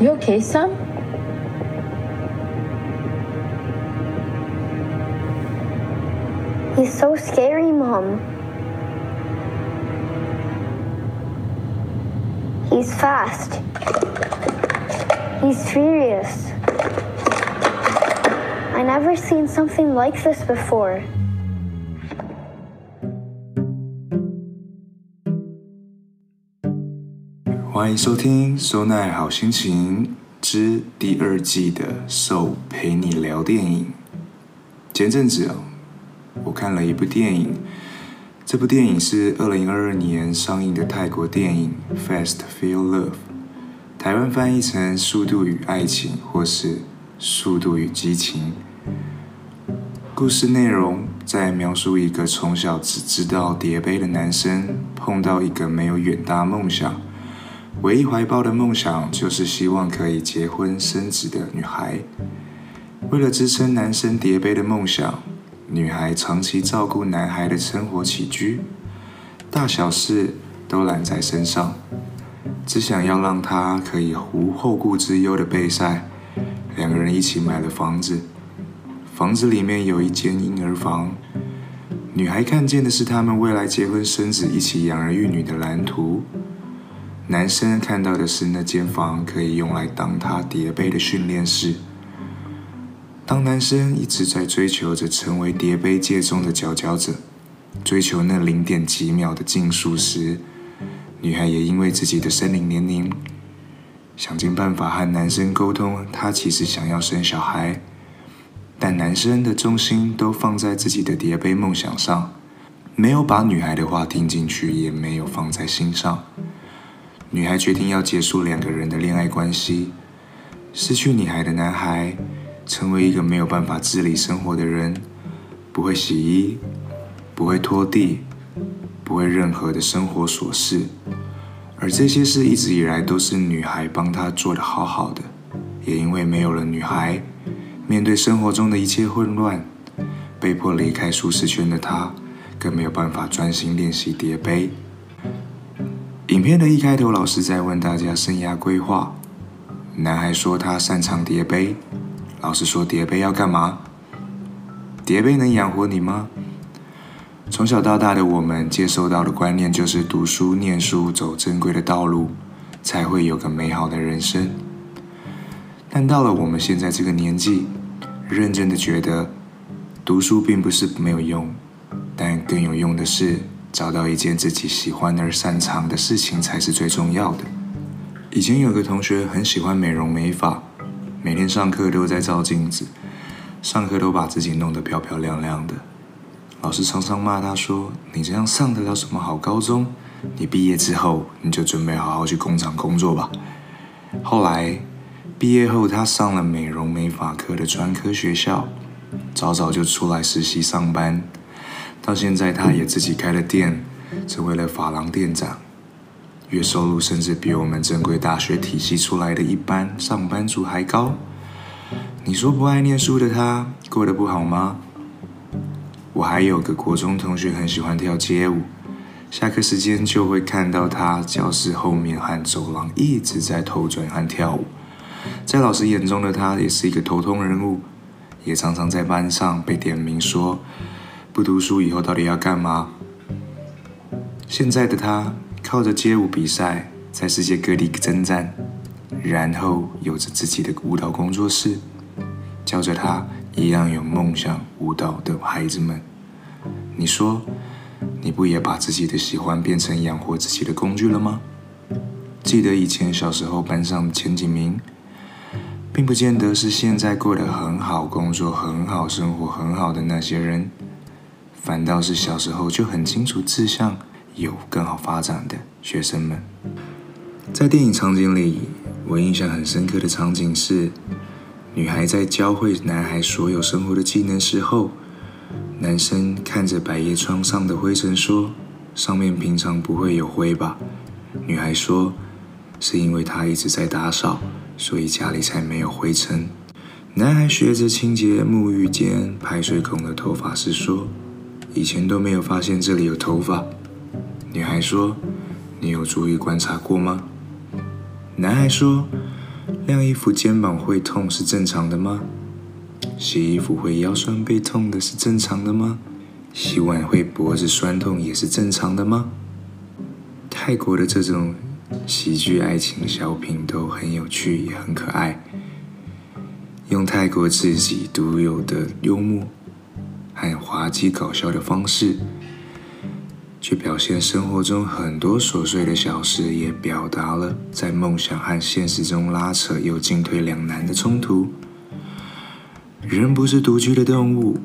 You okay, son? He's so scary, Mom. He's fast. He's furious. I never seen something like this before. 欢迎收听《收奈好心情》之第二季的《So 陪你聊电影》。前阵子，我看了一部电影，这部电影是二零二二年上映的泰国电影《Fast Feel Love》，台湾翻译成《速度与爱情》或是《速度与激情》。故事内容在描述一个从小只知道叠杯的男生，碰到一个没有远大梦想，唯一怀抱的梦想就是希望可以结婚生子的女孩。为了支撑男生叠杯的梦想，女孩长期照顾男孩的生活起居，大小事都揽在身上，只想要让他可以无后顾之忧的备赛。两个人一起买了房子。房子里面有一间婴儿房，女孩看见的是他们未来结婚生子、一起养儿育女的蓝图；男生看到的是那间房可以用来当他叠杯的训练室。当男生一直在追求着成为叠杯界中的佼佼者，追求那零点几秒的竞速时，女孩也因为自己的生理年龄，想尽办法和男生沟通，她其实想要生小孩。但男生的重心都放在自己的叠杯梦想上，没有把女孩的话听进去，也没有放在心上。女孩决定要结束两个人的恋爱关系，失去女孩的男孩，成为一个没有办法自理生活的人，不会洗衣，不会拖地，不会任何的生活琐事，而这些事一直以来都是女孩帮他做得好好的，也因为没有了女孩。面对生活中的一切混乱，被迫离开舒适圈的他，更没有办法专心练习叠杯。影片的一开头，老师在问大家生涯规划。男孩说他擅长叠杯，老师说叠杯要干嘛？叠杯能养活你吗？从小到大的我们接受到的观念就是读书、念书，走正规的道路，才会有个美好的人生。但到了我们现在这个年纪，认真的觉得，读书并不是没有用，但更有用的是找到一件自己喜欢而擅长的事情才是最重要的。以前有个同学很喜欢美容美发，每天上课都在照镜子，上课都把自己弄得漂漂亮亮的。老师常常骂他说：“你这样上得了什么好高中？你毕业之后你就准备好好去工厂工作吧。”后来。毕业后，他上了美容美发科的专科学校，早早就出来实习上班。到现在，他也自己开了店，成为了发廊店长，月收入甚至比我们正规大学体系出来的一般上班族还高。你说不爱念书的他，过得不好吗？我还有个国中同学很喜欢跳街舞，下课时间就会看到他教室后面和走廊一直在头转和跳舞。在老师眼中的他也是一个头痛人物，也常常在班上被点名说，不读书以后到底要干嘛？现在的他靠着街舞比赛在世界各地征战，然后有着自己的舞蹈工作室，教着他一样有梦想舞蹈的孩子们。你说，你不也把自己的喜欢变成养活自己的工具了吗？记得以前小时候班上前几名。并不见得是现在过得很好、工作很好、生活很好的那些人，反倒是小时候就很清楚志向、有更好发展的学生们。在电影场景里，我印象很深刻的场景是，女孩在教会男孩所有生活的技能时候，男生看着百叶窗上的灰尘说：“上面平常不会有灰吧？”女孩说：“是因为他一直在打扫。”所以家里才没有灰尘。男孩学着清洁沐浴间排水孔的头发时说：“以前都没有发现这里有头发。”女孩说：“你有注意观察过吗？”男孩说：“晾衣服肩膀会痛是正常的吗？洗衣服会腰酸背痛的是正常的吗？洗碗会脖子酸痛也是正常的吗？泰国的这种喜剧爱情小品都很有趣，也很可爱，用泰国自己独有的幽默和滑稽搞笑的方式，去表现生活中很多琐碎的小事，也表达了在梦想和现实中拉扯又进退两难的冲突。人不是独居的动物，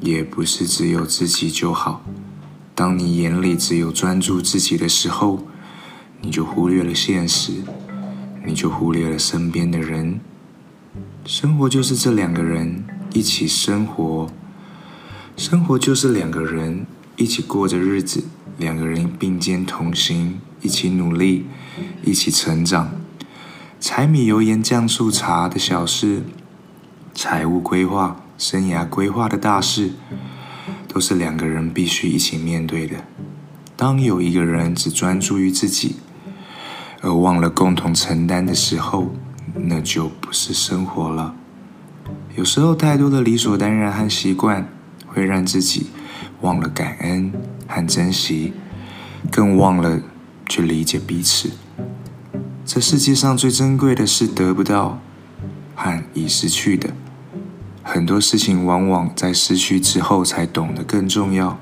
也不是只有自己就好。当你眼里只有专注自己的时候，你就忽略了现实，你就忽略了身边的人。生活就是这两个人一起生活，生活就是两个人一起过着日子，两个人并肩同行，一起努力，一起成长。柴米油盐酱醋茶的小事。财务规划、生涯规划的大事，都是两个人必须一起面对的。当有一个人只专注于自己，而忘了共同承担的时候，那就不是生活了。有时候，太多的理所当然和习惯，会让自己忘了感恩和珍惜，更忘了去理解彼此。这世界上最珍贵的是得不到和已失去的。很多事情往往在失去之后才懂得更重要。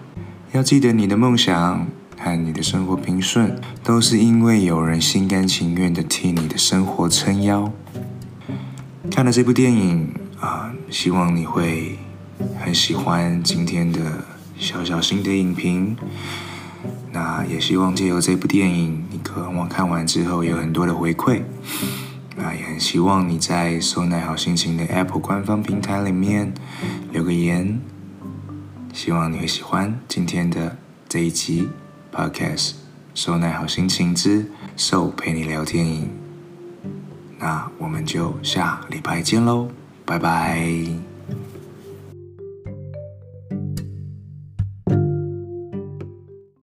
要记得，你的梦想和你的生活平顺，都是因为有人心甘情愿地替你的生活撑腰。看了这部电影啊，希望你会很喜欢今天的小小心的影评。那也希望借由这部电影，你渴望看完之后有很多的回馈。那也很希望你在收奈好心情的 Apple 官方平台里面留个言，希望你会喜欢今天的这一集 Podcast。收奈好心情之瘦陪你聊电影，那我们就下礼拜见喽，拜拜。